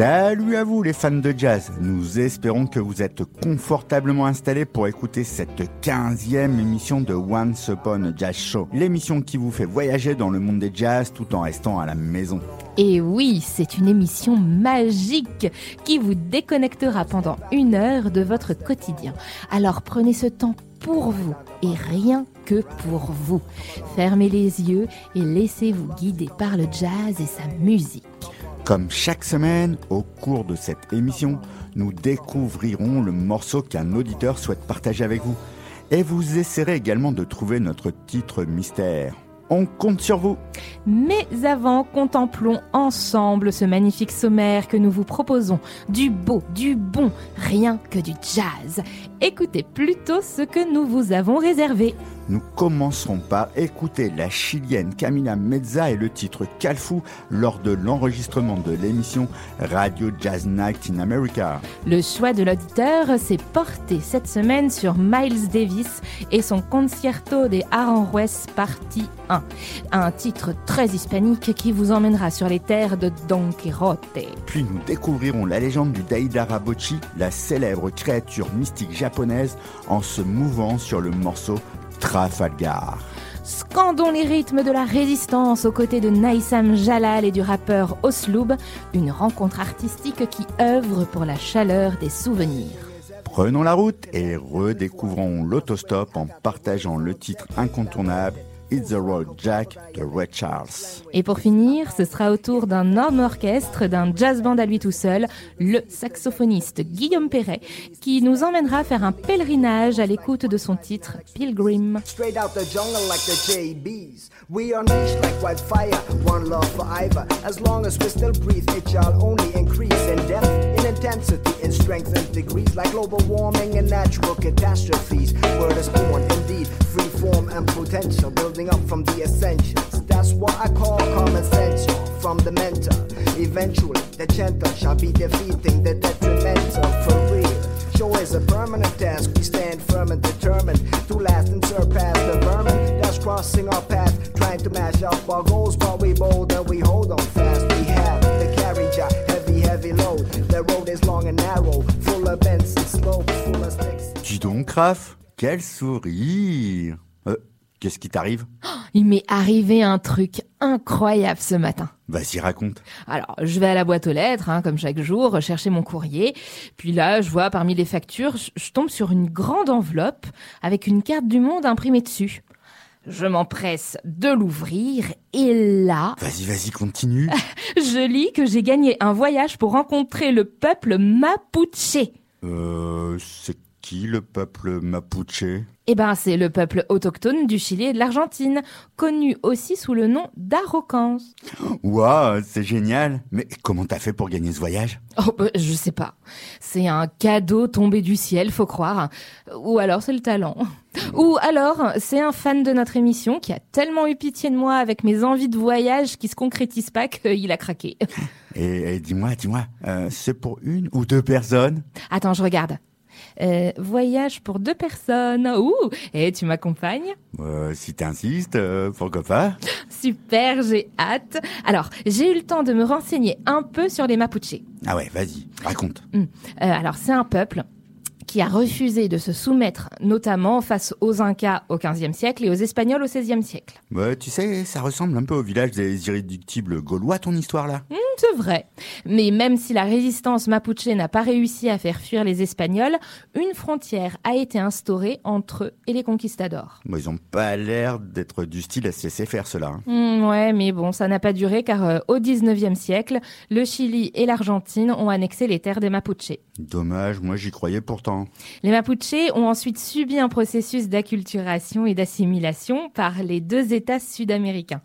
Salut à vous les fans de jazz, nous espérons que vous êtes confortablement installés pour écouter cette 15e émission de Once Upon a Jazz Show, l'émission qui vous fait voyager dans le monde des jazz tout en restant à la maison. Et oui, c'est une émission magique qui vous déconnectera pendant une heure de votre quotidien. Alors prenez ce temps pour vous et rien que pour vous. Fermez les yeux et laissez-vous guider par le jazz et sa musique. Comme chaque semaine, au cours de cette émission, nous découvrirons le morceau qu'un auditeur souhaite partager avec vous. Et vous essaierez également de trouver notre titre mystère. On compte sur vous. Mais avant, contemplons ensemble ce magnifique sommaire que nous vous proposons. Du beau, du bon, rien que du jazz. Écoutez plutôt ce que nous vous avons réservé. Nous commencerons par écouter la chilienne Camila Mezza et le titre Calfou lors de l'enregistrement de l'émission Radio Jazz Night in America. Le choix de l'auditeur s'est porté cette semaine sur Miles Davis et son Concerto des Aranjuez partie 1. Un titre très hispanique qui vous emmènera sur les terres de Don Quixote. Puis nous découvrirons la légende du Daidara Bocci, la célèbre créature mystique japonaise, en se mouvant sur le morceau Trafalgar. Scandons les rythmes de la résistance aux côtés de Naïsam Jalal et du rappeur Osloub, une rencontre artistique qui œuvre pour la chaleur des souvenirs. Prenons la route et redécouvrons l'autostop en partageant le titre incontournable It's the Road Jack de Ray Charles. Et pour finir, ce sera au tour d'un homme orchestre, d'un jazz band à lui tout seul, le saxophoniste Guillaume Perret, qui nous emmènera faire un pèlerinage à l'écoute de son titre Pilgrim. Straight out the jungle like the JBs. We unleash like wildfire, one love forever. As long as we still breathe, it shall only increase in depth, intensity, in strength and degrees, like global warming and natural catastrophes. Word is born, indeed, free form and potential, building up from the essentials. That's what I call common sense from the mental. Eventually, the gentle shall be defeating the detrimental for real. Show is a permanent task. We stand firm and determined to last and surpass the vermin that's crossing our path, trying to mash up our goals. But we bold and we hold on Dis donc, Raph, quel sourire Euh, Qu'est-ce qui t'arrive? Il m'est arrivé un truc incroyable ce matin. Vas-y, raconte. Alors, je vais à la boîte aux lettres, hein, comme chaque jour, chercher mon courrier. Puis là, je vois parmi les factures, je- je tombe sur une grande enveloppe avec une carte du monde imprimée dessus. Je m'empresse de l'ouvrir et là, Vas-y, vas-y, continue. je lis que j'ai gagné un voyage pour rencontrer le peuple Mapuche. euh, c'est qui le peuple Mapuche? Eh ben, c'est le peuple autochtone du Chili et de l'Argentine, connu aussi sous le nom d'Araucans. Waouh, c'est génial. Mais comment t'as fait pour gagner ce voyage? Oh, bah, je sais pas. C'est un cadeau tombé du ciel, faut croire. Ou alors c'est le talent. Ou alors c'est un fan de notre émission qui a tellement eu pitié de moi avec mes envies de voyage qui se concrétisent pas qu'il a craqué. Et, et dis-moi, dis-moi, euh, c'est pour une ou deux personnes? Attends, je regarde. Euh, voyage pour deux personnes. Ouh, et tu m'accompagnes? Euh, Si t'insistes, euh, pourquoi pas? Super, j'ai hâte. Alors, j'ai eu le temps de me renseigner un peu sur les Mapuche. Ah ouais, vas-y, raconte. Euh, alors, c'est un peuple qui a refusé de se soumettre, notamment face aux Incas au XVe siècle et aux Espagnols au XVIe siècle. Ouais, tu sais, ça ressemble un peu au village des irréductibles gaulois, ton histoire là. Hmm, C'est vrai. Mais même si la résistance mapuche n'a pas réussi à faire fuir les Espagnols, une frontière a été instaurée entre eux et les conquistadors. Bon, ils ont pas l'air d'être du style à se laisser faire cela. hein. Hmm, ouais, mais bon, ça n'a pas duré car euh, au XIXe siècle, le Chili et l'Argentine ont annexé les terres des Mapuches. Dommage, moi j'y croyais pourtant. Les Mapuches ont ensuite subi un processus d'acculturation et d'assimilation par les deux États sud-américains.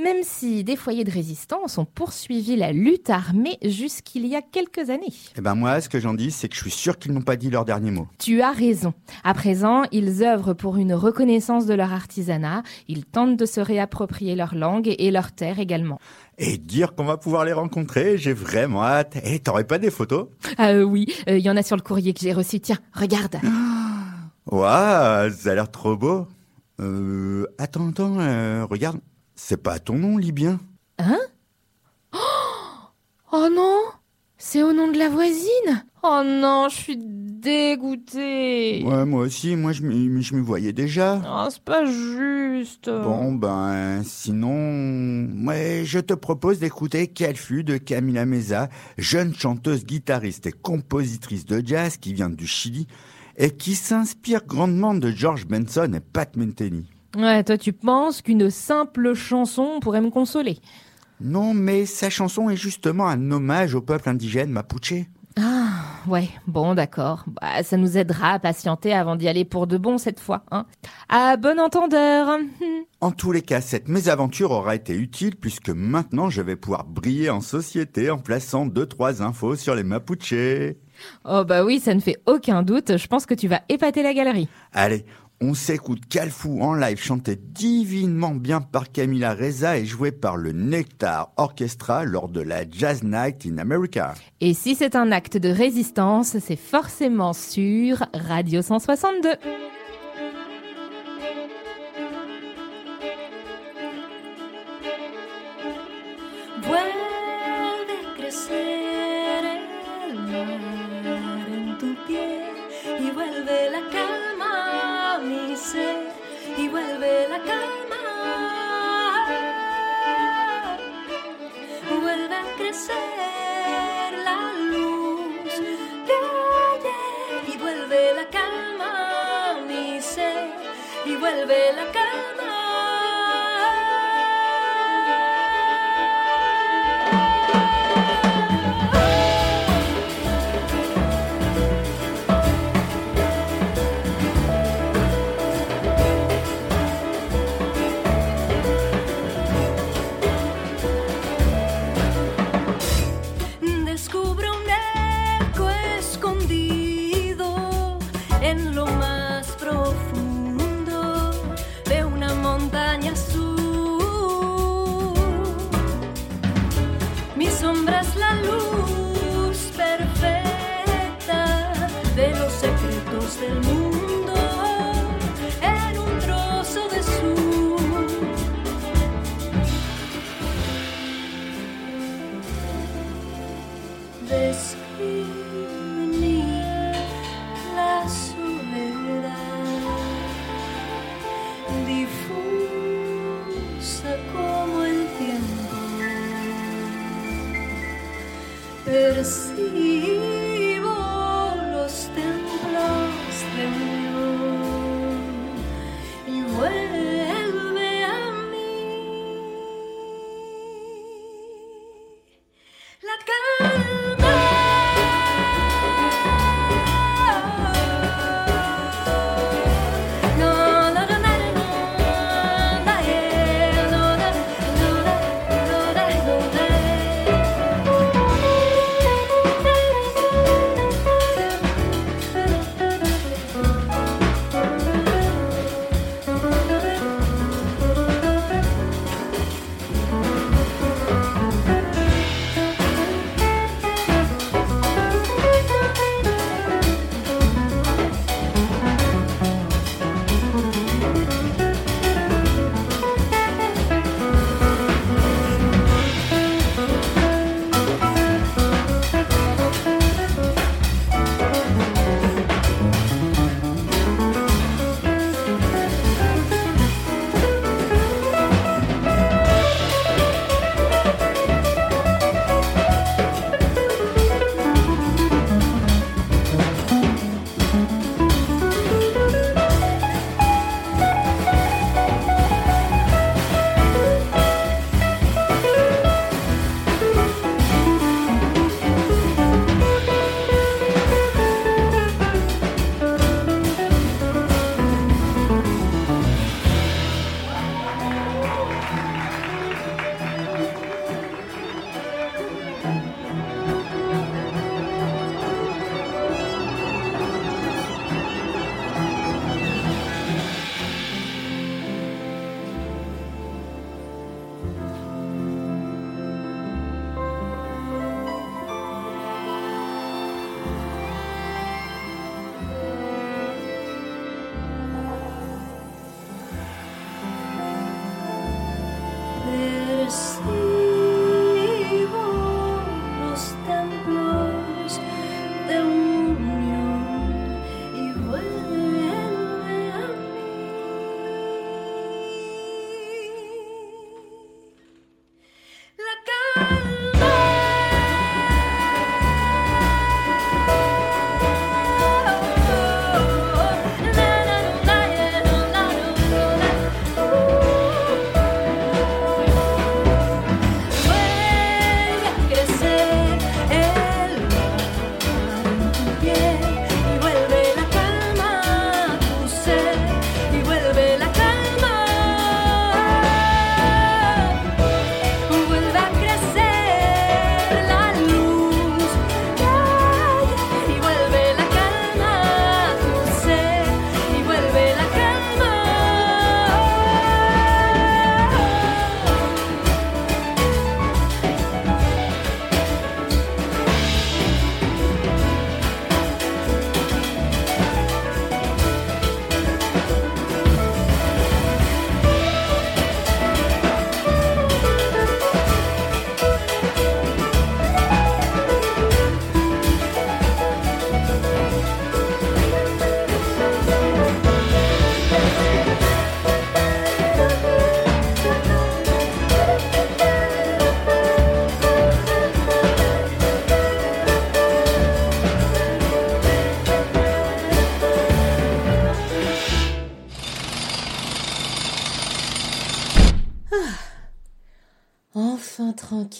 Même si des foyers de résistance ont poursuivi la lutte armée jusqu'il y a quelques années. Eh ben moi, ce que j'en dis, c'est que je suis sûr qu'ils n'ont pas dit leur dernier mot. Tu as raison. À présent, ils œuvrent pour une reconnaissance de leur artisanat, ils tentent de se réapproprier leur langue et leur terre également. Et dire qu'on va pouvoir les rencontrer, j'ai vraiment hâte. Et t'aurais pas des photos? Ah euh, oui, il y en a sur le courrier que j'ai reçu. Tiens, regarde. Waouh, ça a l'air trop beau. Euh, attends, attends, euh, regarde. C'est pas ton nom, Libyen Hein? Oh non C'est au nom de la voisine Oh non, je suis dégoûtée. Ouais, moi aussi, moi je m'y voyais déjà. Oh, c'est pas juste. Bon, ben, sinon, ouais, je te propose d'écouter Quelle fut de Camila Meza, jeune chanteuse, guitariste et compositrice de jazz qui vient du Chili et qui s'inspire grandement de George Benson et Pat Metheny. Ouais, toi tu penses qu'une simple chanson pourrait me consoler? Non, mais sa chanson est justement un hommage au peuple indigène mapuche. Ah, ouais, bon d'accord. Bah, ça nous aidera à patienter avant d'y aller pour de bon cette fois. Hein. À bon entendeur. En tous les cas, cette mésaventure aura été utile puisque maintenant je vais pouvoir briller en société en plaçant deux trois infos sur les mapuches. Oh bah oui, ça ne fait aucun doute. Je pense que tu vas épater la galerie. Allez, on s'écoute Calfou en live chanté divinement bien par Camila Reza et joué par le Nectar Orchestra lors de la Jazz Night in America. Et si c'est un acte de résistance, c'est forcément sur Radio 162. Vuelve la calma. Percibo los templos de unión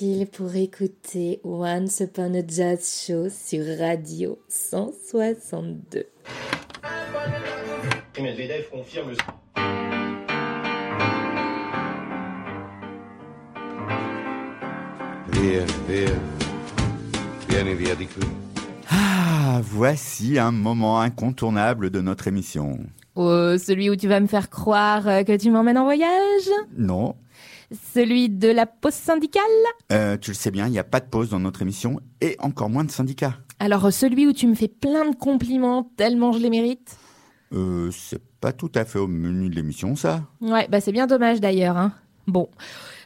tranquille pour écouter Once Upon a Jazz Show sur Radio 162. Medvedev confirme Via, via. Vieni via di qui. Ah, voici un moment incontournable de notre émission. Oh, celui où tu vas me faire croire euh, que tu m'emmènes en voyage? Non, Celui de la pause syndicale euh, tu le sais bien, il n'y a pas de pause dans notre émission et encore moins de syndicats. Alors celui où tu me fais plein de compliments tellement je les mérite Euh, c'est pas tout à fait au menu de l'émission, ça. Ouais, bah c'est bien dommage d'ailleurs. Hein. Bon,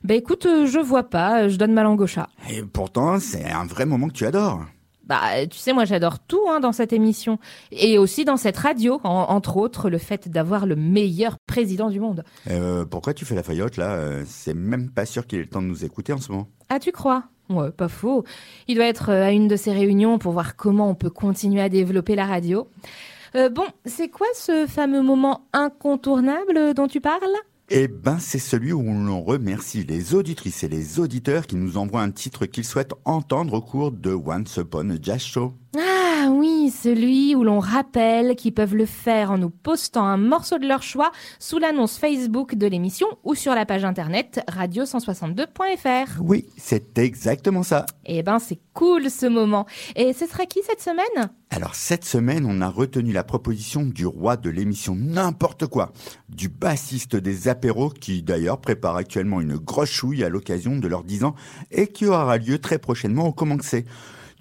bah écoute, euh, je vois pas, euh, je donne ma langue au chat. Et pourtant, c'est un vrai moment que tu adores. Bah, tu sais, moi j'adore tout hein, dans cette émission. Et aussi dans cette radio, en- entre autres le fait d'avoir le meilleur président du monde. Euh, pourquoi tu fais la faillotte, là? Euh, C'est même pas sûr qu'il ait le temps de nous écouter en ce moment. Ah, tu crois? Ouais, pas faux. Il doit être euh, à une de ces réunions pour voir comment on peut continuer à développer la radio. Euh, bon, c'est quoi ce fameux moment incontournable dont tu parles? Eh ben, c'est celui où l'on remercie les auditrices et les auditeurs qui nous envoient un titre qu'ils souhaitent entendre au cours de Once Upon a Jazz Show. Ah oui, celui où l'on rappelle qu'ils peuvent le faire en nous postant un morceau de leur choix sous l'annonce Facebook de l'émission ou sur la page internet radio162.fr. Oui, c'est exactement ça. Eh ben, c'est cool ce moment. Et ce sera qui cette semaine? Alors cette semaine, on a retenu la proposition du roi de l'émission N'importe quoi, du bassiste des apéros qui d'ailleurs prépare actuellement une grosse chouille à l'occasion de leurs 10 ans et qui aura lieu très prochainement au c'est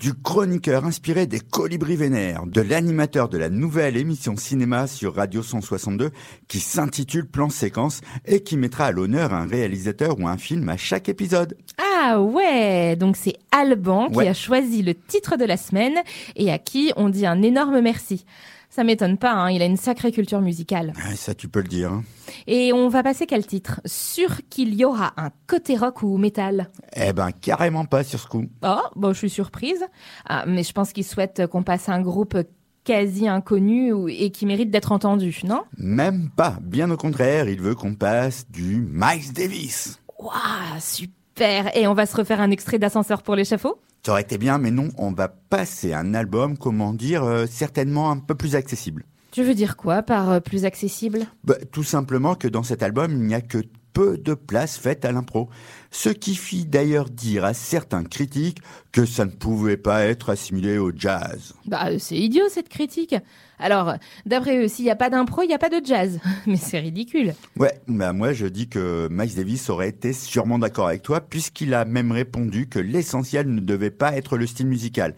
du chroniqueur inspiré des colibris vénères, de l'animateur de la nouvelle émission cinéma sur Radio 162 qui s'intitule Plan Séquence et qui mettra à l'honneur un réalisateur ou un film à chaque épisode. Ah ouais, donc c'est Alban qui a choisi le titre de la semaine et à qui on dit un énorme merci. Ça m'étonne pas, hein, il a une sacrée culture musicale. Ah, Ça tu peux le dire. hein. Et on va passer quel titre? Sûr qu'il y aura un côté rock ou métal? Eh ben carrément pas sur ce coup. Oh, bon, je suis surprise. Ah, mais je pense qu'il souhaite qu'on passe un groupe quasi inconnu et qui mérite d'être entendu, non? Même pas, bien au contraire, il veut qu'on passe du Miles Davis. Waouh, super Et on va se refaire un extrait d'ascenseur pour l'échafaud? Ça aurait été bien, mais non, on va passer un album, comment dire, euh, certainement un peu plus accessible. Tu veux dire quoi par euh, plus accessible? Bah, tout simplement que dans cet album, il n'y a que peu de place faite à l'impro. Ce qui fit d'ailleurs dire à certains critiques que ça ne pouvait pas être assimilé au jazz. Bah, c'est idiot cette critique. Alors, d'après eux, s'il n'y a pas d'impro, il n'y a pas de jazz. Mais c'est ridicule. Ouais, bah moi je dis que Miles Davis aurait été sûrement d'accord avec toi, puisqu'il a même répondu que l'essentiel ne devait pas être le style musical.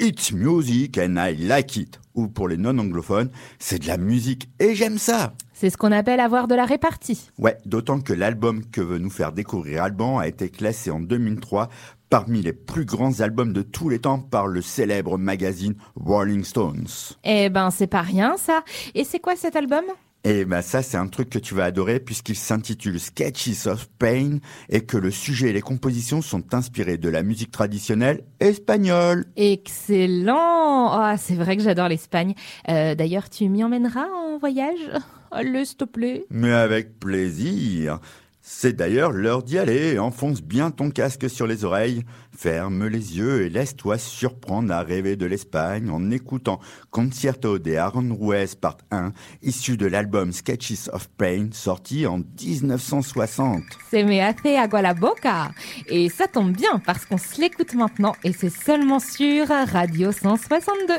It's music and I like it. Ou pour les non-anglophones, c'est de la musique et j'aime ça. C'est ce qu'on appelle avoir de la répartie. Ouais, d'autant que l'album que veut nous faire découvrir Alban a été classé en 2003 parmi les plus grands albums de tous les temps par le célèbre magazine Rolling Stones. Eh ben, c'est pas rien, ça. Et c'est quoi cet album? Et ben ça, c'est un truc que tu vas adorer puisqu'il s'intitule Sketches of Pain et que le sujet et les compositions sont inspirés de la musique traditionnelle espagnole. Excellent Ah, c'est vrai que j'adore l'Espagne. Euh, D'ailleurs, tu m'y emmèneras en voyage? Allez, s'il te plaît. Mais avec plaisir. C'est d'ailleurs l'heure d'y aller. Enfonce bien ton casque sur les oreilles, ferme les yeux et laisse-toi surprendre à rêver de l'Espagne en écoutant Concierto de Aranjuez Part 1, issu de l'album Sketches of Pain, sorti en 1960. C'est me hace agua la boca. Et ça tombe bien parce qu'on se l'écoute maintenant et c'est seulement sur Radio 162.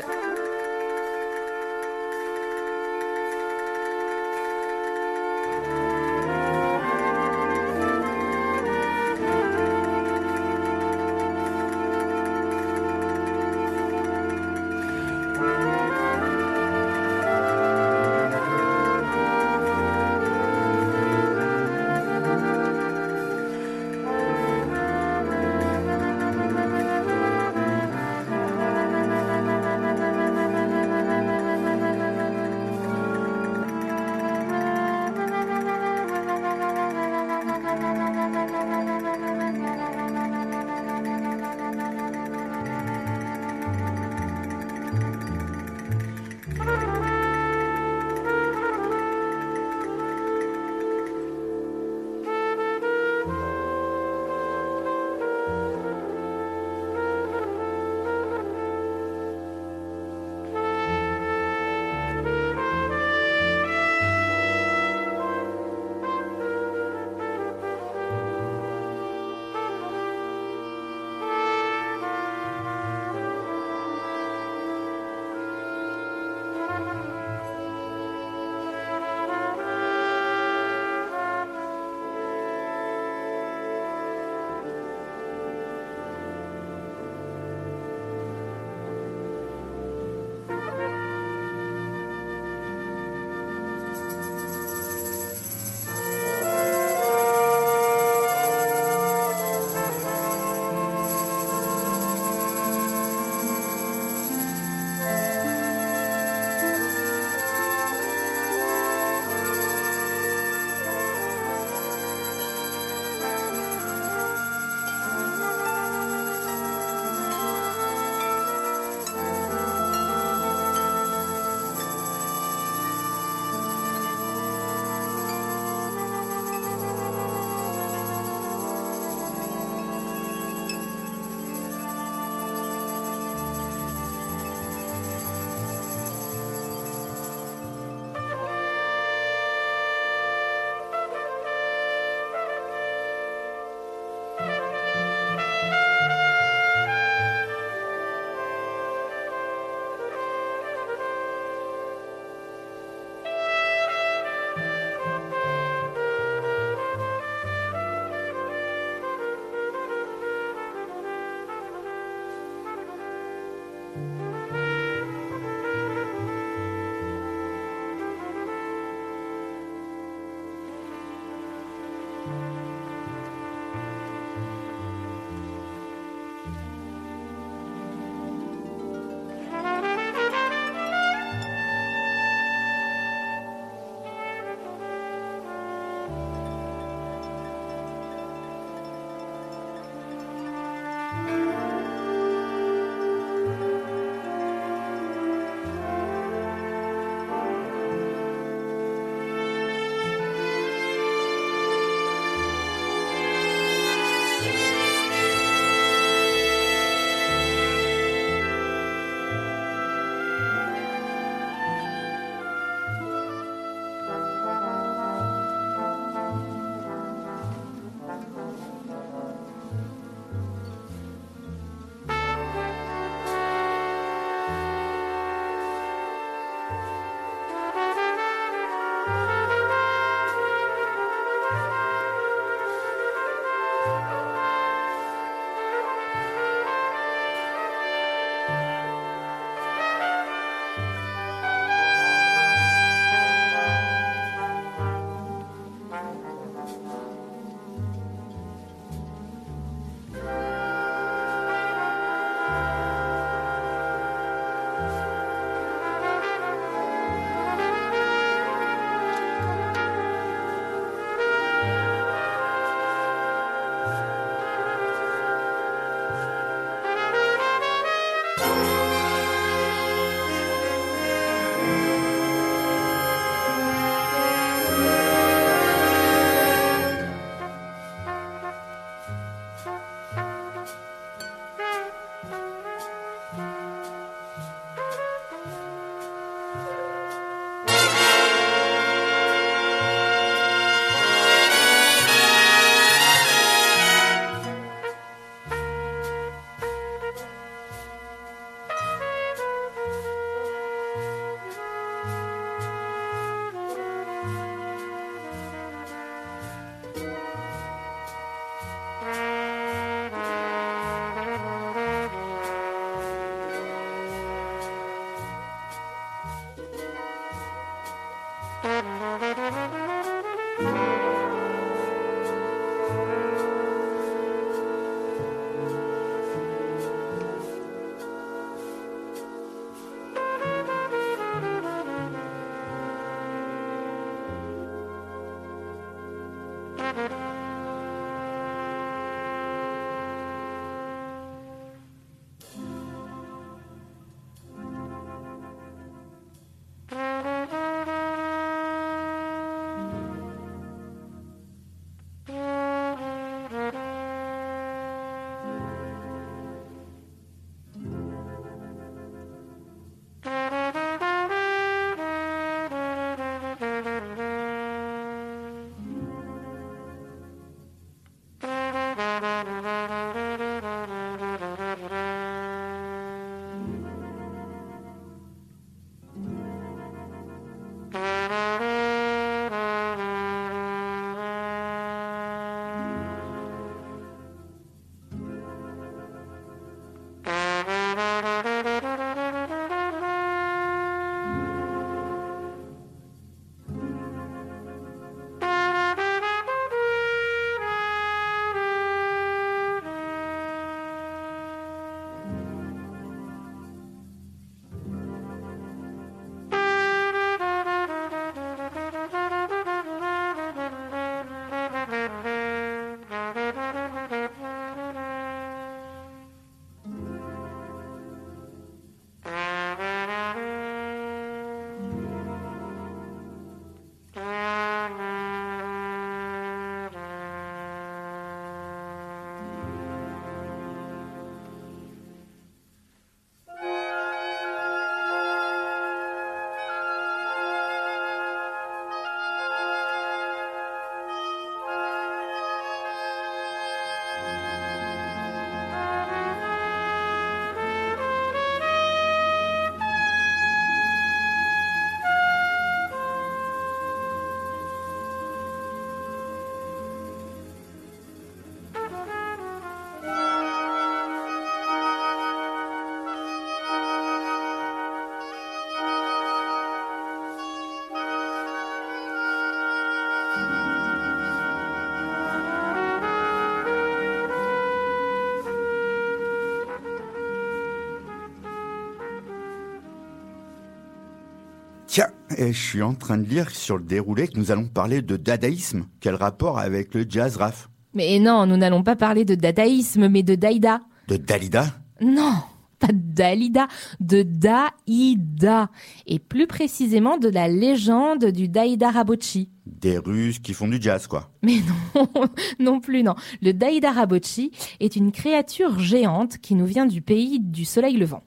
Et je suis en train de lire sur le déroulé que nous allons parler de dadaïsme. Quel rapport avec le jazz raf Mais non, nous n'allons pas parler de dadaïsme, mais de Daïda. De Dalida? Non, pas de Dalida, de Daïda. Et plus précisément de la légende du Daïda Rabocchi. Des Russes qui font du jazz, quoi. Mais non, non plus non. Le Daïda Rabocchi est une créature géante qui nous vient du pays du soleil levant.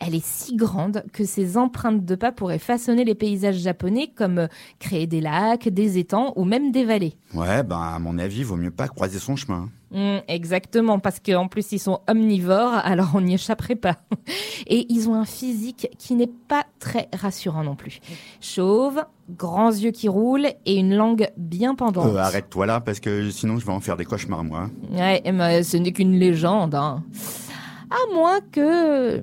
Elle est si grande que ses empreintes de pas pourraient façonner les paysages japonais comme euh, créer des lacs, des étangs ou même des vallées. Ouais, ben à mon avis, vaut mieux pas croiser son chemin. Mm, exactement, parce qu'en plus ils sont omnivores, alors on n'y échapperait pas. Et ils ont un physique qui n'est pas très rassurant non plus. Chauve, grands yeux qui roulent et une langue bien pendante. Euh, Arrête-toi là, parce que sinon je vais en faire des cauchemars, moi. Ouais, mais ce n'est qu'une légende. hein. À moins que...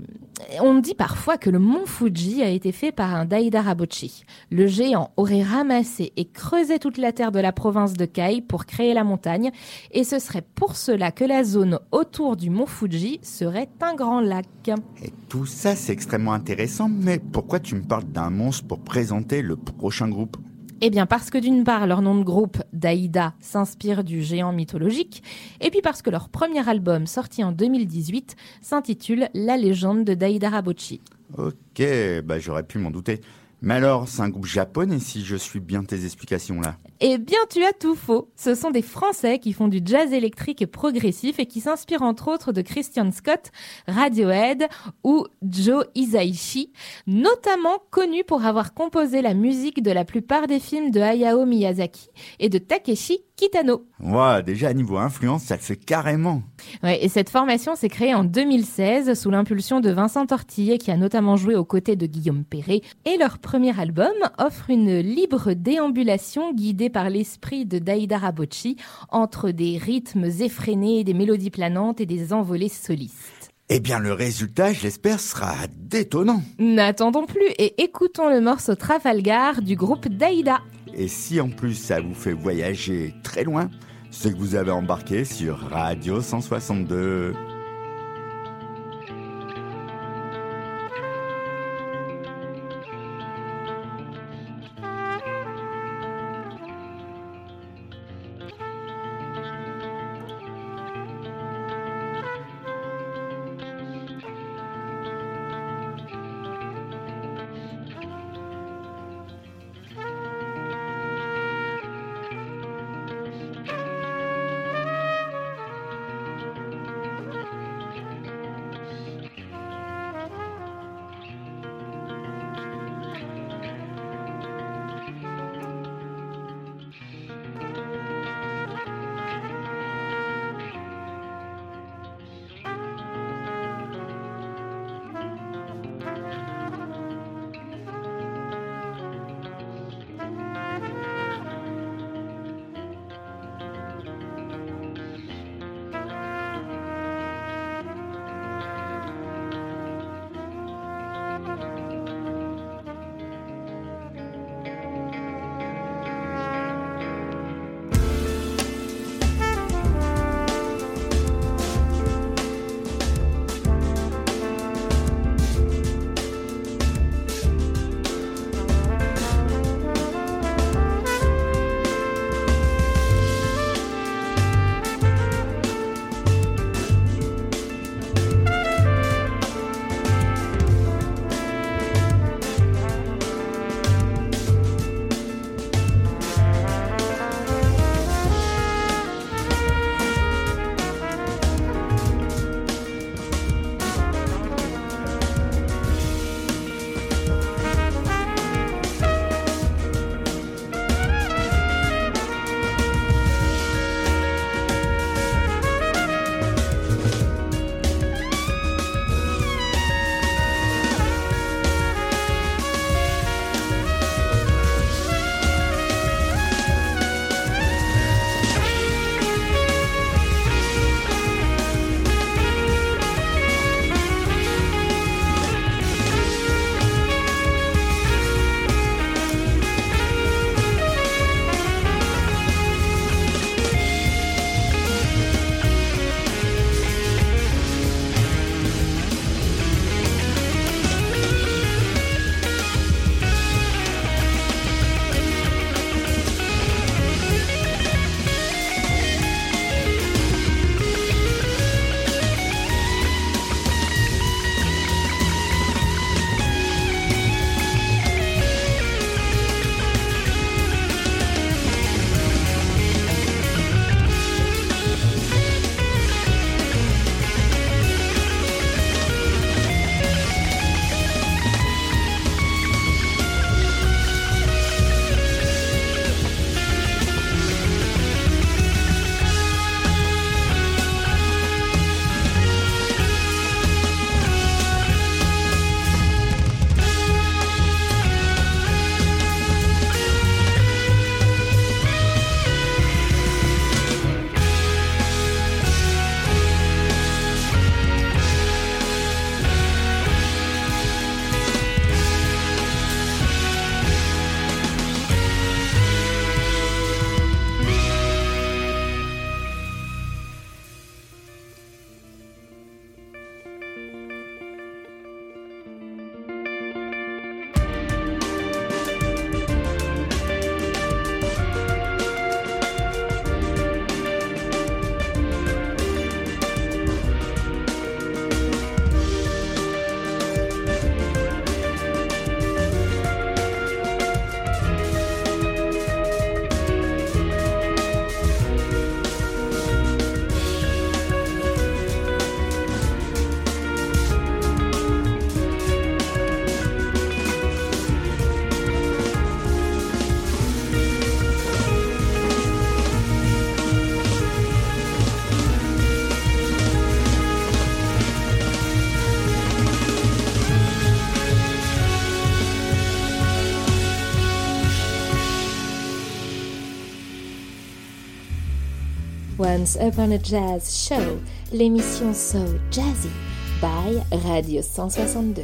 On dit parfois que le mont Fuji a été fait par un Daida Rabocchi. Le géant aurait ramassé et creusé toute la terre de la province de Kai pour créer la montagne, et ce serait pour cela que la zone autour du mont Fuji serait un grand lac. Et tout ça, c'est extrêmement intéressant, mais pourquoi tu me parles d'un monstre pour présenter le prochain groupe? Eh bien parce que d'une part leur nom de groupe, Daïda, s'inspire du géant mythologique, et puis parce que leur premier album sorti en 2018 s'intitule La légende de Daïda Rabocchi. Ok, bah j'aurais pu m'en douter. Mais alors, c'est un groupe japonais si je suis bien tes explications là. Eh bien, tu as tout faux. Ce sont des Français qui font du jazz électrique et progressif et qui s'inspirent entre autres de Christian Scott, Radiohead ou Joe Hisaishi, notamment connu pour avoir composé la musique de la plupart des films de Hayao Miyazaki et de Takeshi Kitano. Ouais, déjà à niveau influence, ça le fait carrément. Ouais, et cette formation s'est créée en 2016 sous l'impulsion de Vincent Tortillet qui a notamment joué aux côtés de Guillaume Perret. Et leur premier album offre une libre déambulation guidée par l'esprit de Daïda Rabocchi entre des rythmes effrénés, des mélodies planantes et des envolées solistes. Eh bien, le résultat, je l'espère, sera détonnant. N'attendons plus et écoutons le morceau Trafalgar du groupe Daïda. Et si en plus ça vous fait voyager très loin, c'est que vous avez embarqué sur Radio 162. Once Upon a Jazz Show, l'émission So Jazzy by Radio 162.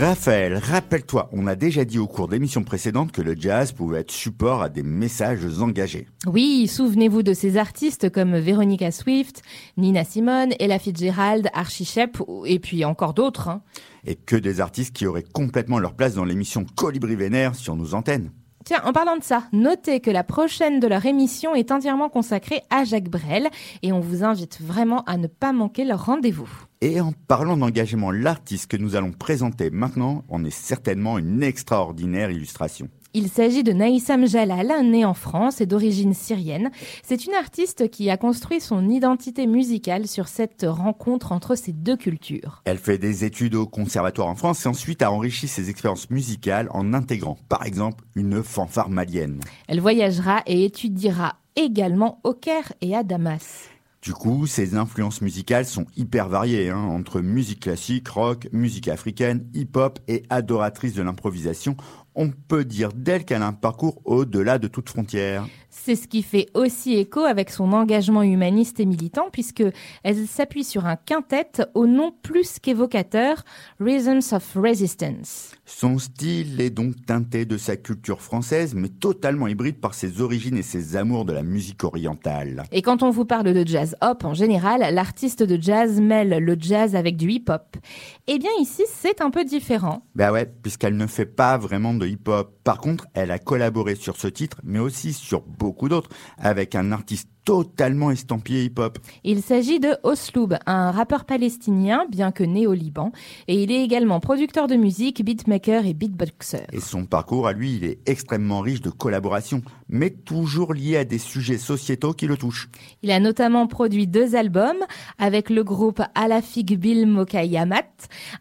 Raphaël, rappelle-toi, on a déjà dit au cours d'émissions précédentes que le jazz pouvait être support à des messages engagés. Oui, souvenez-vous de ces artistes comme Veronica Swift, Nina Simone, Ella Fitzgerald, Archie Shepp et puis encore d'autres. hein. Et que des artistes qui auraient complètement leur place dans l'émission Colibri Vénère sur nos antennes. Tiens, en parlant de ça, notez que la prochaine de leur émission est entièrement consacrée à Jacques Brel et on vous invite vraiment à ne pas manquer leur rendez-vous. Et en parlant d'engagement, l'artiste que nous allons présenter maintenant en est certainement une extraordinaire illustration. Il s'agit de Naïsam Jalal, né en France et d'origine syrienne. C'est une artiste qui a construit son identité musicale sur cette rencontre entre ces deux cultures. Elle fait des études au conservatoire en France et ensuite a enrichi ses expériences musicales en intégrant, par exemple, une fanfare malienne. Elle voyagera et étudiera également au Caire et à Damas. Du coup, ses influences musicales sont hyper variées, hein, entre musique classique, rock, musique africaine, hip-hop et adoratrice de l'improvisation. On peut dire d'elle qu'elle a un parcours au-delà de toute frontière. C'est ce qui fait aussi écho avec son engagement humaniste et militant puisque elle s'appuie sur un quintet au nom plus qu'évocateur, Reasons of Resistance. Son style est donc teinté de sa culture française, mais totalement hybride par ses origines et ses amours de la musique orientale. Et quand on vous parle de jazz hop en général, l'artiste de jazz mêle le jazz avec du hip-hop. Eh bien ici, c'est un peu différent. Bah ouais, puisqu'elle ne fait pas vraiment de hip-hop. Par contre, elle a collaboré sur ce titre, mais aussi sur beaucoup d'autres, avec un artiste totalement estampillé hip-hop. Il s'agit de Osloub, un rappeur palestinien, bien que né au Liban, et il est également producteur de musique, beatmaker et beatboxer. Et son parcours, à lui, il est extrêmement riche de collaborations, mais toujours lié à des sujets sociétaux qui le touchent. Il a notamment produit deux albums avec le groupe Alafig Bil Mokayamat,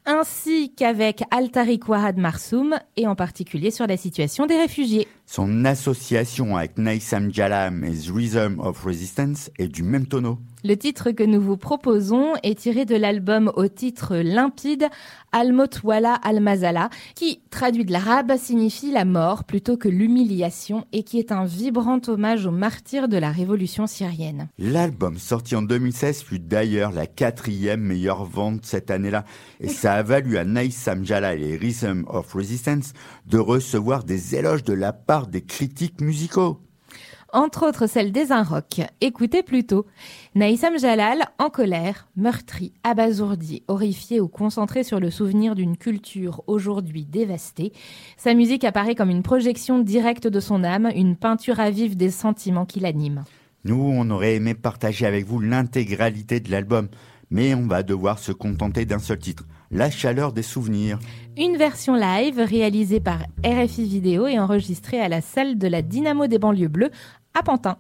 ainsi qu'avec Altarik Wahad Marsoum, et en particulier sur la situation des réfugiés. Son association avec Naïsam Jalam et The Rhythm of Resistance est du même tonneau. Le titre que nous vous proposons est tiré de l'album au titre limpide Al-Motwala Al-Mazala, qui, traduit de l'arabe, signifie la mort plutôt que l'humiliation et qui est un vibrant hommage aux martyrs de la révolution syrienne. L'album sorti en 2016 fut d'ailleurs la quatrième meilleure vente cette année-là et ça a valu à Naïsam Jalal et Rhythm of Resistance de recevoir des éloges de la part des critiques musicaux. Entre autres celle des Inrocks. Écoutez plutôt. Naïsam Jalal, en colère, meurtri, abasourdi, horrifié ou concentré sur le souvenir d'une culture aujourd'hui dévastée, sa musique apparaît comme une projection directe de son âme, une peinture à vif des sentiments qui l'animent. Nous, on aurait aimé partager avec vous l'intégralité de l'album, mais on va devoir se contenter d'un seul titre, La chaleur des souvenirs. Une version live réalisée par RFI Vidéo et enregistrée à la salle de la Dynamo des banlieues bleues à Pantin.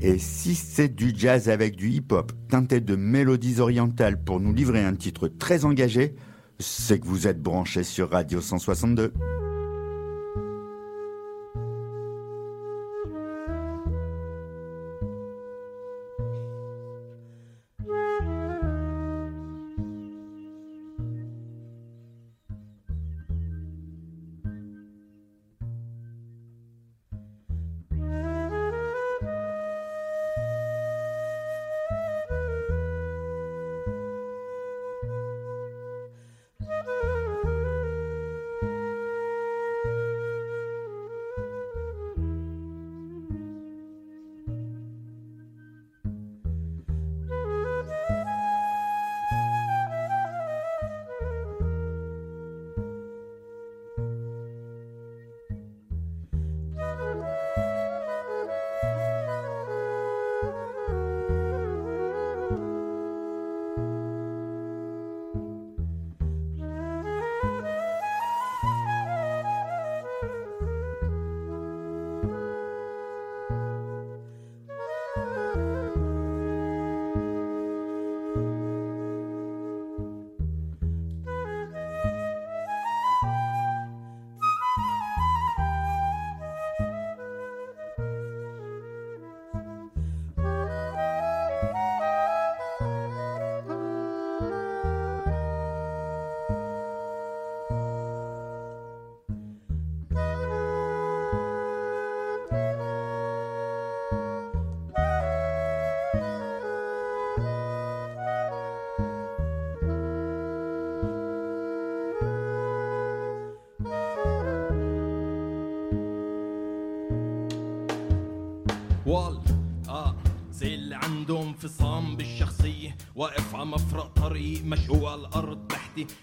Et si c'est du jazz avec du hip-hop, teinté de mélodies orientales pour nous livrer un titre très engagé, c'est que vous êtes branché sur Radio 162.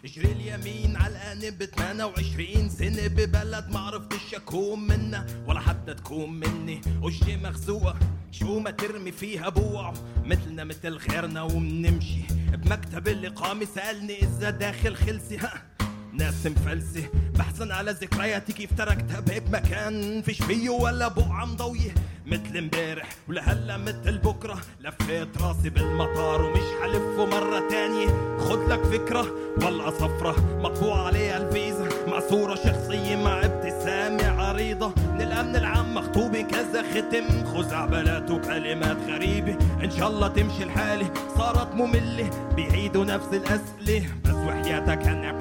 اجري اليمين على القانب 28 سنة ببلد ما عرفتش أكون منا ولا حتى تكون مني. وجهي مخزوقة شو ما ترمي فيها بوع. مثلنا مثل غيرنا ومنمشي. بمكتب الإقامة سألني إذا داخل خلصي. ها ناس مفلسة بحزن على ذكرياتي كيف تركتها بهيك مكان فيش فيه ولا بقعة مضوية مثل امبارح ولهلا مثل بكرة لفيت راسي بالمطار ومش حلفه مرة تانية. خد لك فكرة والله صفرة. مطبوع عليها الفيزا مع صورة شخصية مع ابتسامة عريضة. من الأمن العام مخطوبة كذا ختم. خزعبلات وكلمات غريبة إن شاء الله تمشي الحالة. صارت مملة بيعيدوا نفس الأسئلة. بس وحياتك أنا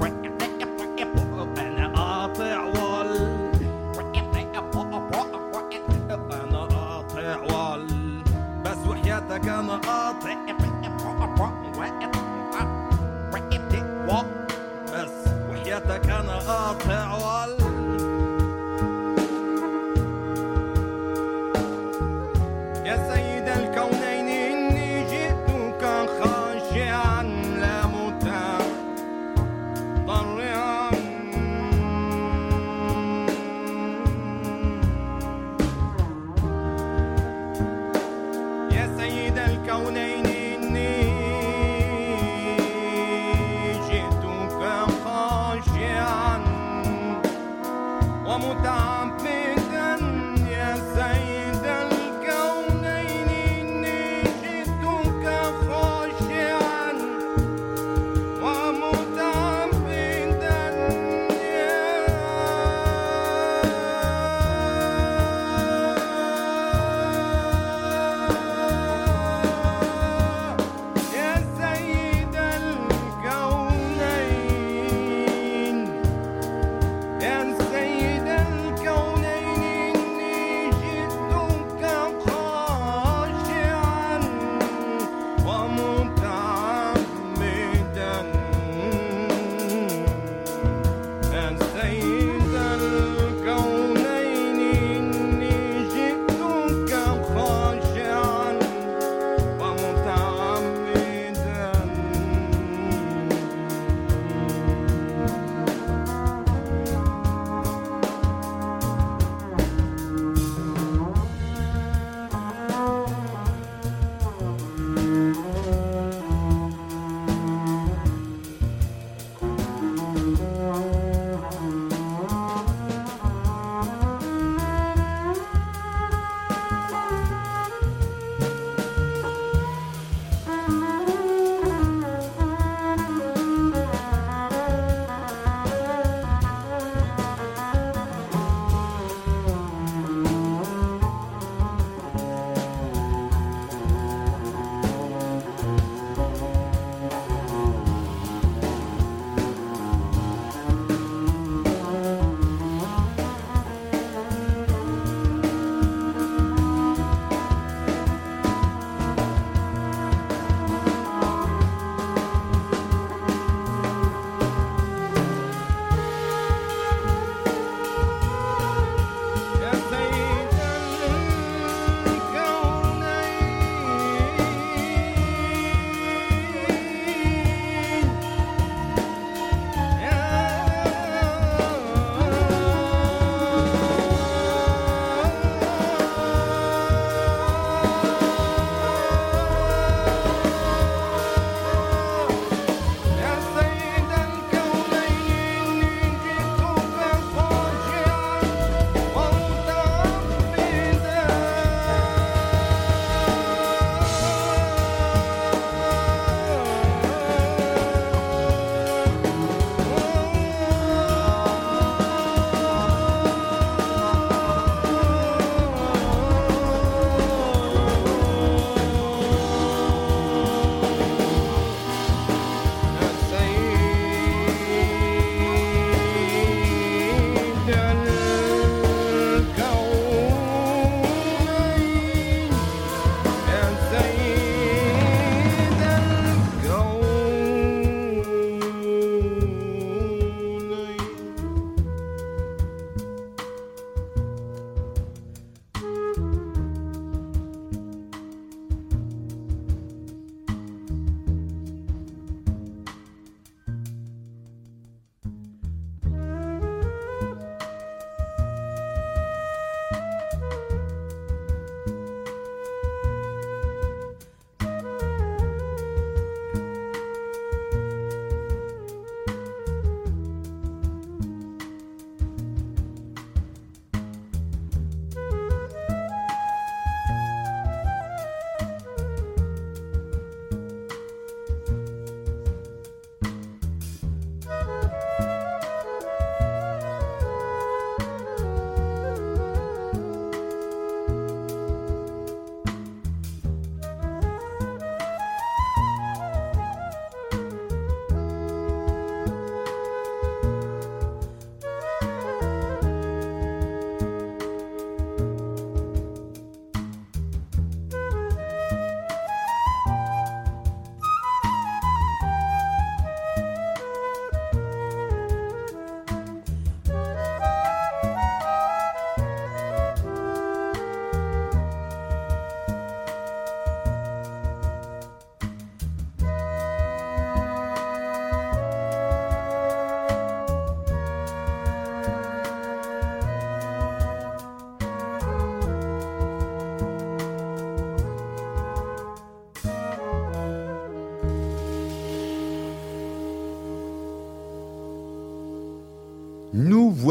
أنا قاطع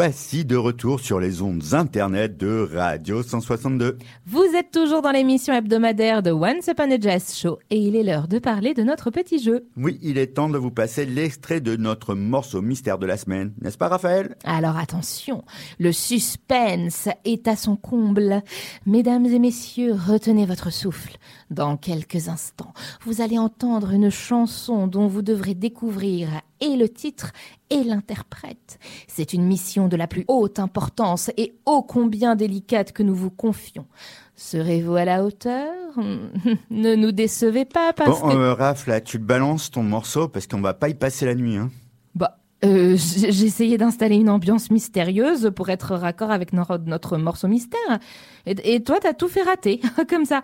voici de retour sur les ondes internet de Radio 162. Vous êtes toujours dans l'émission hebdomadaire de Once Upon a Jazz Show et il est l'heure de parler de notre petit jeu. Oui, il est temps de vous passer l'extrait de notre morceau mystère de la semaine, n'est-ce pas Raphaël? Alors attention, le suspense est à son comble. Mesdames et messieurs, retenez votre souffle. Dans quelques instants, vous allez entendre une chanson dont vous devrez découvrir et le titre et l'interprète. C'est une mission de la plus haute importance et ô combien délicate que nous vous confions. Serez-vous à la hauteur? Ne nous décevez pas parce Bon, que... euh, Raph, là, tu balances ton morceau parce qu'on va pas y passer la nuit. Hein. Bah, euh, j- j'ai essayé d'installer une ambiance mystérieuse pour être raccord avec no- notre morceau mystère. Et, et toi, t'as tout fait rater, comme ça.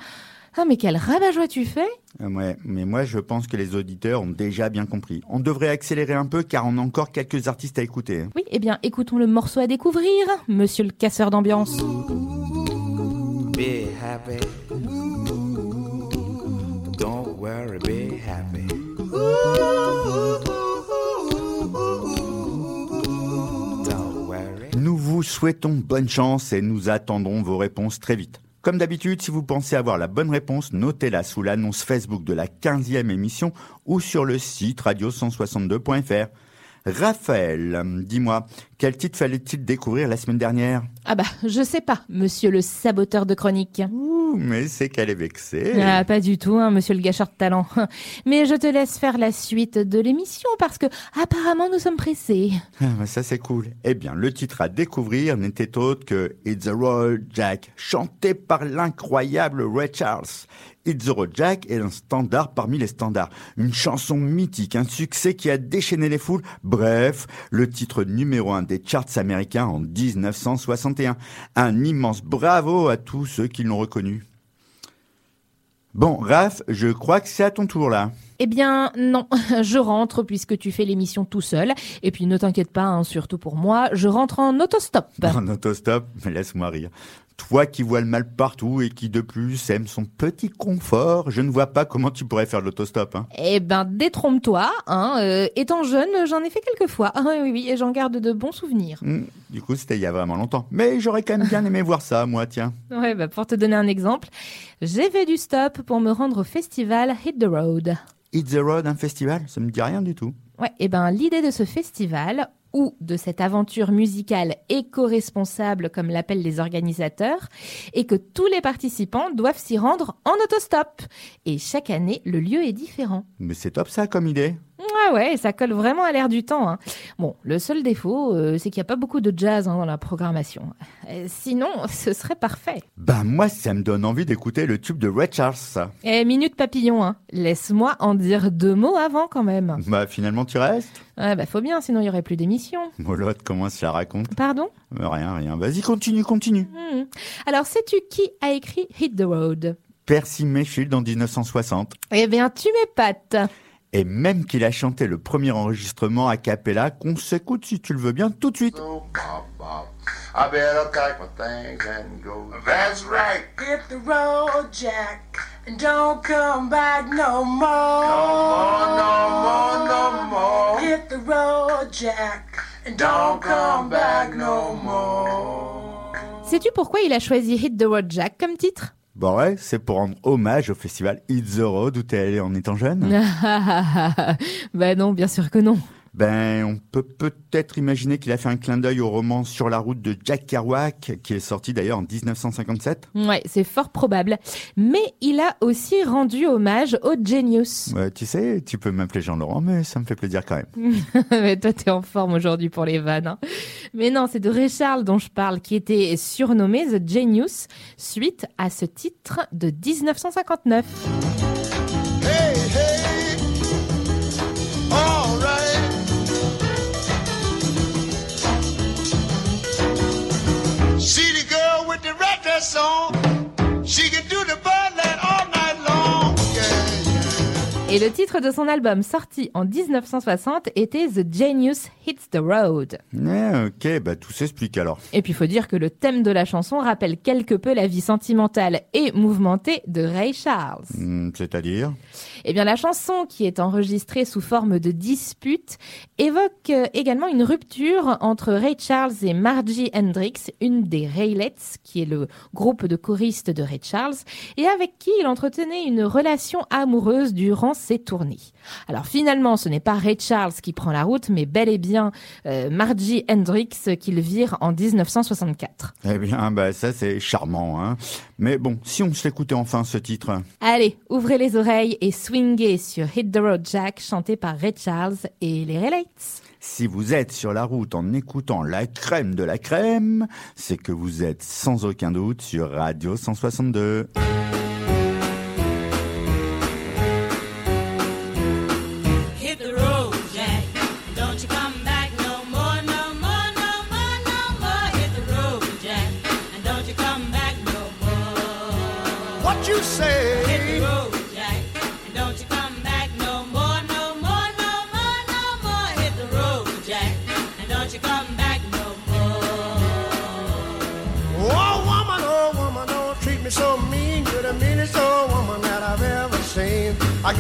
Ah, mais quel rabat-joie tu fais Euh, ouais, mais moi je pense que les auditeurs ont déjà bien compris. On devrait accélérer un peu car on a encore quelques artistes à écouter. Oui, eh bien, écoutons le morceau à découvrir, monsieur le casseur d'ambiance. Be happy. Don't worry, be happy. Don't worry. Nous vous souhaitons bonne chance et nous attendrons vos réponses très vite. Comme d'habitude, si vous pensez avoir la bonne réponse, notez-la sous l'annonce Facebook de la 15e émission ou sur le site radio162.fr. Raphaël, dis-moi, quel titre fallait-il découvrir la semaine dernière? Ah bah, je sais pas, monsieur le saboteur de chronique. Ouh, mais c'est qu'elle est vexée. Ah, pas du tout, hein, monsieur le gâcheur de talent. Mais je te laisse faire la suite de l'émission parce que apparemment nous sommes pressés. Ah, bah, ça c'est cool. Eh bien, le titre à découvrir n'était autre que It's a Roll Jack, chanté par l'incroyable Ray Charles. It's a Roll Jack est un standard parmi les standards. Une chanson mythique, un succès qui a déchaîné les foules. Bref, le titre numéro un des charts américains en 1961. Un immense bravo à tous ceux qui l'ont reconnu. Bon, Raph, je crois que c'est à ton tour là. Eh bien, non, je rentre puisque tu fais l'émission tout seul. Et puis ne t'inquiète pas, hein, surtout pour moi, je rentre en autostop. En autostop, laisse-moi rire. Toi qui vois le mal partout et qui de plus aime son petit confort, je ne vois pas comment tu pourrais faire de l'autostop. Hein. Eh ben, détrompe-toi, hein. euh, étant jeune, j'en ai fait quelques fois. Ah oui, oui, et j'en garde de bons souvenirs. Hmm, Du coup, c'était il y a vraiment longtemps. Mais j'aurais quand même bien aimé voir ça, moi, tiens. Ouais, bah, pour te donner un exemple, j'ai fait du stop pour me rendre au festival Hit the Road. Hit the Road, un festival, ça me dit rien du tout. Ouais, et ben l'idée de ce festival ou de cette aventure musicale éco-responsable comme l'appellent les organisateurs est que tous les participants doivent s'y rendre en autostop. Et chaque année, le lieu est différent. Mais c'est top ça comme idée. Ah ouais, ça colle vraiment à l'air du temps. hein. Bon, le seul défaut, euh, c'est qu'il n'y a pas beaucoup de jazz hein, dans la programmation. Euh, sinon, ce serait parfait. Bah moi, ça me donne envie d'écouter le tube de Red Charles, ça. Eh, minute papillon, hein. laisse-moi en dire deux mots avant quand même. Bah finalement, tu restes Ouais, bah faut bien, sinon il y aurait plus d'émissions. Molotte, comment ça raconte? Pardon? Euh, Rien, rien. Vas-y, continue, continue. Hmm. Alors, sais-tu qui a écrit Hit the Road? Percy Mayfield en 1960. Eh bien, tu m'épates. Et même qu'il a chanté le premier enregistrement a cappella qu'on s'écoute si tu le veux bien tout de suite. So, bop, bop. I better pack my things and go. That's right. Hit the road, Jack, and don't come back no more. No more, no more, no more. Hit the road, Jack, and don't come back no more. Sais-tu pourquoi il a choisi Hit the Road Jack comme titre? Bon ouais, c'est pour rendre hommage au festival Hit the Road où t'es allé en étant jeune. Bah non, bien sûr que non. Ben, on peut peut-être imaginer qu'il a fait un clin d'œil au roman Sur la route de Jack Kerouac, qui est sorti d'ailleurs en 1957. Ouais, c'est fort probable. Mais il a aussi rendu hommage au Genius. Ouais, tu sais, tu peux m'appeler Jean-Laurent, mais ça me fait plaisir quand même. Mais toi, t'es en forme aujourd'hui pour les vannes. hein. Mais non, c'est de Ray Charles dont je parle, qui était surnommé The Genius, suite à ce titre de 1959. With the red dress on. She can do the Birdland all night long. Yeah, yeah. Et le titre de son album sorti en 1960 était The Genius Hits the Road. Ok, bah tout s'explique alors. Et puis il faut dire que le thème de la chanson rappelle quelque peu la vie sentimentale et mouvementée de Ray Charles. Hmm, C'est-à-dire? Eh bien, la chanson, qui est enregistrée sous forme de dispute, évoque euh, également une rupture entre Ray Charles et Margie Hendrix, une des Raylets, qui est le groupe de choristes de Ray Charles, et avec qui il entretenait une relation amoureuse durant ses tournées. Alors finalement, ce n'est pas Ray Charles qui prend la route, mais bel et bien euh, Margie Hendrix qu'il vire en 1964. Eh bien, bah ça c'est charmant, hein. Mais bon, si on se l'écoutait enfin ce titre. Allez, ouvrez les oreilles et swingez sur Hit the Road Jack, chanté par Ray Charles et les Relates. Si vous êtes sur la route en écoutant la crème de la crème, c'est que vous êtes sans aucun doute sur Radio 162.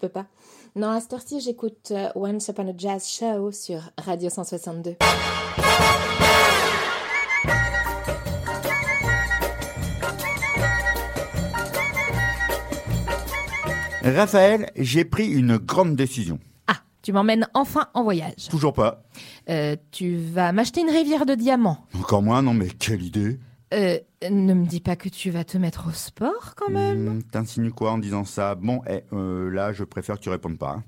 peux pas. Non, à cette heure-ci, j'écoute euh, Once Upon a Jazz Show sur Radio 162. Raphaël, j'ai pris une grande décision. Ah, tu m'emmènes enfin en voyage. Toujours pas. Euh, tu vas m'acheter une rivière de diamants. Encore moins, non mais quelle idée. Euh, ne me dis pas que tu vas te mettre au sport quand même. Hmm, T'insinues quoi en disant ça? Bon, eh, euh, là, je préfère que tu répondes pas. hein.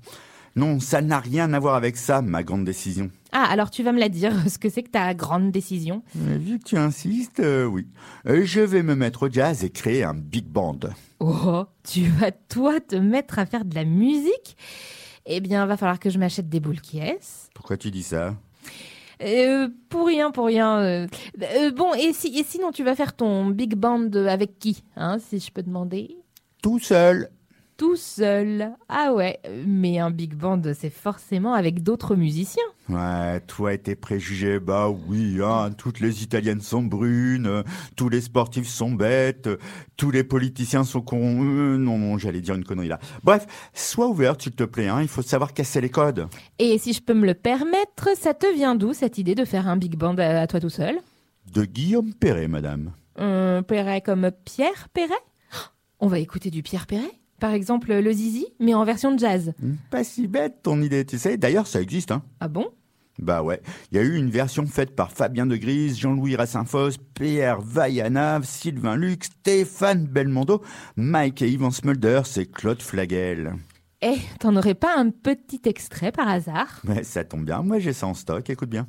Non, ça n'a rien à voir avec ça, ma grande décision. Ah, alors tu vas me la dire, ce que c'est que ta grande décision? Euh, Vu que tu insistes, euh, oui. Euh, je vais me mettre au jazz et créer un big band. Oh, tu vas toi te mettre à faire de la musique? Eh bien, va falloir que je m'achète des boules qui est. Pourquoi tu dis ça? Euh, pour rien, pour rien. euh. Euh, bon, et, si, et sinon, tu vas faire ton big band avec qui, hein, si je peux demander? Tout seul. Tout seul. Ah ouais, mais un big band, c'est forcément avec d'autres musiciens. Ouais, toi et tes préjugés, bah oui, hein, toutes les Italiennes sont brunes, euh, tous les sportifs sont bêtes, euh, tous les politiciens sont cons. euh, non, non, j'allais dire une connerie là. Bref, sois ouverte, s'il te plaît, hein, il faut savoir casser les codes. Et si je peux me le permettre, ça te vient d'où cette idée de faire un big band à, à toi tout seul? De Guillaume Perret, madame. Un Perret comme Pierre Perret? Oh, On va écouter du Pierre Perret? Par exemple, le Zizi, mais en version jazz. Hmm, Pas si bête ton idée, tu sais. D'ailleurs, ça existe, hein. Ah bon? Bah ouais, il y a eu une version faite par Fabien de Grise, Jean-Louis Rassinfos, Pierre Vaillanave, Sylvain Luc, Stéphane Belmondo, Mike et Yvan Smulders et Claude Flagel. Eh, t'en aurais pas un petit extrait par hasard? Ouais, ça tombe bien, moi j'ai ça en stock, écoute bien.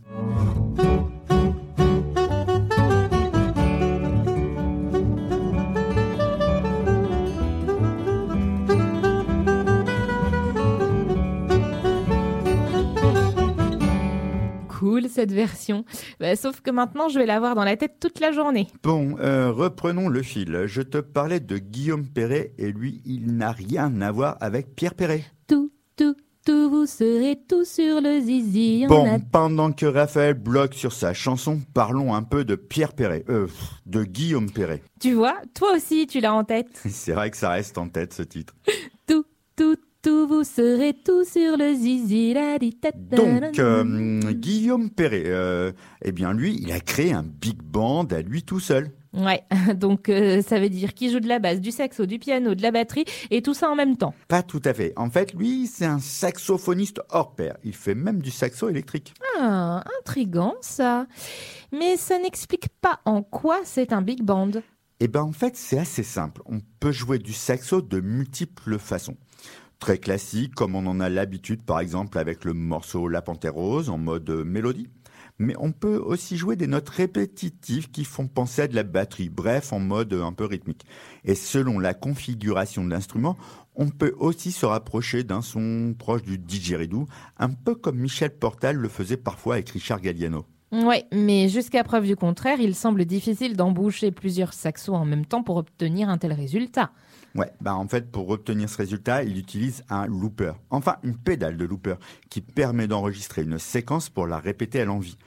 Cool. cette version. Bah, sauf que maintenant, je vais l'avoir dans la tête toute la journée. Bon, euh, reprenons le fil. Je te parlais de Guillaume Perret et lui, il n'a rien à voir avec Pierre Perret. Tout, tout, tout, vous serez tout sur le zizi. On Bon, a- pendant que Raphaël bloque sur sa chanson, parlons un peu de Pierre Perret, euh, de Guillaume Perret. Tu vois, toi aussi, tu l'as en tête. C'est vrai que ça reste en tête ce titre. Tout, tout, vous serez tout sur le zizi. La Donc, euh. Guillaume Perret, euh, eh bien lui, il a créé un big band à lui tout seul. Ouais, donc euh, ça veut dire qu'il joue de la basse, du saxo, du piano, de la batterie et tout ça en même temps. Pas tout à fait. En fait, lui, c'est un saxophoniste hors pair. Il fait même du saxo électrique. Ah, intrigant ça. Mais ça n'explique pas en quoi c'est un big band. Eh ben en fait, c'est assez simple. On peut jouer du saxo de multiples façons. Très classique, comme on en a l'habitude par exemple avec le morceau La Panthère Rose en mode euh, mélodie. Mais on peut aussi jouer des notes répétitives qui font penser à de la batterie, bref, en mode euh, un peu rythmique. Et selon la configuration de l'instrument, on peut aussi se rapprocher d'un son proche du didgeridoo, un peu comme Michel Portal le faisait parfois avec Richard Galliano. Ouais, mais jusqu'à preuve du contraire, il semble difficile d'emboucher plusieurs saxos en même temps pour obtenir un tel résultat. Ouais, bah en fait, pour obtenir ce résultat, il utilise un looper, enfin une pédale de looper, qui permet d'enregistrer une séquence pour la répéter à l'envie.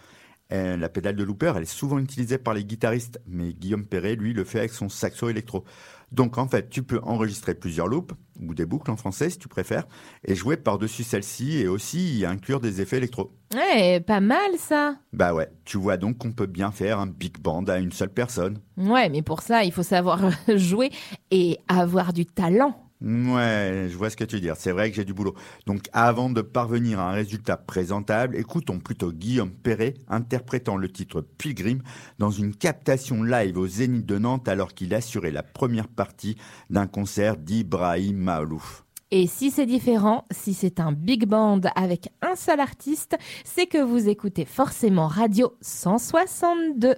Euh, la pédale de looper, elle est souvent utilisée par les guitaristes, mais Guillaume Perret, lui, le fait avec son saxo électro. Donc en fait, tu peux enregistrer plusieurs loops, ou des boucles en français si tu préfères, et jouer par-dessus celle-ci, et aussi y inclure des effets électro. Ouais, pas mal ça. Bah ouais, tu vois donc qu'on peut bien faire un big band à une seule personne. Ouais, mais pour ça, il faut savoir jouer et avoir du talent. Ouais, je vois ce que tu veux dire. C'est vrai que j'ai du boulot. Donc, avant de parvenir à un résultat présentable, écoutons plutôt Guillaume Perret interprétant le titre Pilgrim dans une captation live au Zénith de Nantes alors qu'il assurait la première partie d'un concert d'Ibrahim Maalouf. Et si c'est différent, si c'est un big band avec un seul artiste, c'est que vous écoutez forcément Radio 162.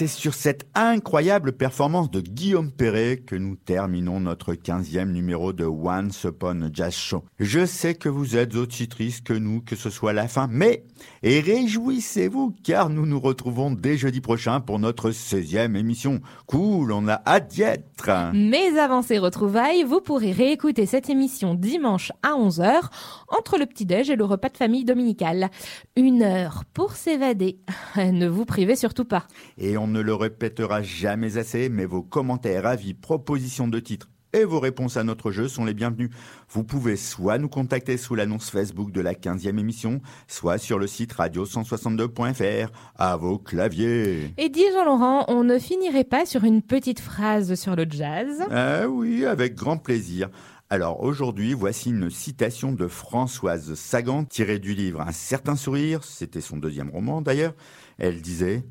C'est sur cette incroyable performance de Guillaume Perret que nous terminons notre 15e numéro de Once Upon a Jazz Show. Je sais que vous êtes aussi tristes que nous que ce soit la fin, mais et réjouissez-vous car nous nous retrouvons dès jeudi prochain pour notre 16e émission. Cool, on a hâte d'y être. Mais avant ces retrouvailles, vous pourrez réécouter cette émission dimanche à 11h entre le petit-déj et le repas de famille dominical. Une heure pour s'évader. ne vous privez surtout pas. Et on ne le répétera jamais assez, mais vos commentaires, avis, propositions de titres et vos réponses à notre jeu sont les bienvenus. Vous pouvez soit nous contacter sous l'annonce Facebook de la 15e émission, soit sur le site radio162.fr. À vos claviers. Et dit Jean-Laurent, on ne finirait pas sur une petite phrase sur le jazz? Ah oui, avec grand plaisir. Alors aujourd'hui, voici une citation de Françoise Sagan tirée du livre Un certain sourire, c'était son deuxième roman d'ailleurs. Elle disait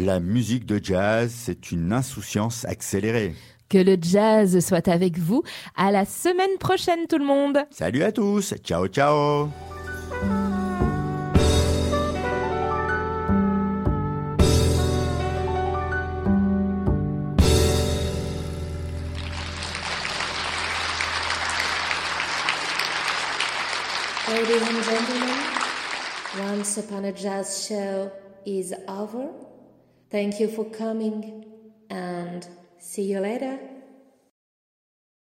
La musique de jazz, c'est une insouciance accélérée. Que le jazz soit avec vous. À la semaine prochaine tout le monde. Salut à tous, ciao ciao Ladies and gentlemen, Once Upon a Jazz show is over. Thank you for coming and see you later.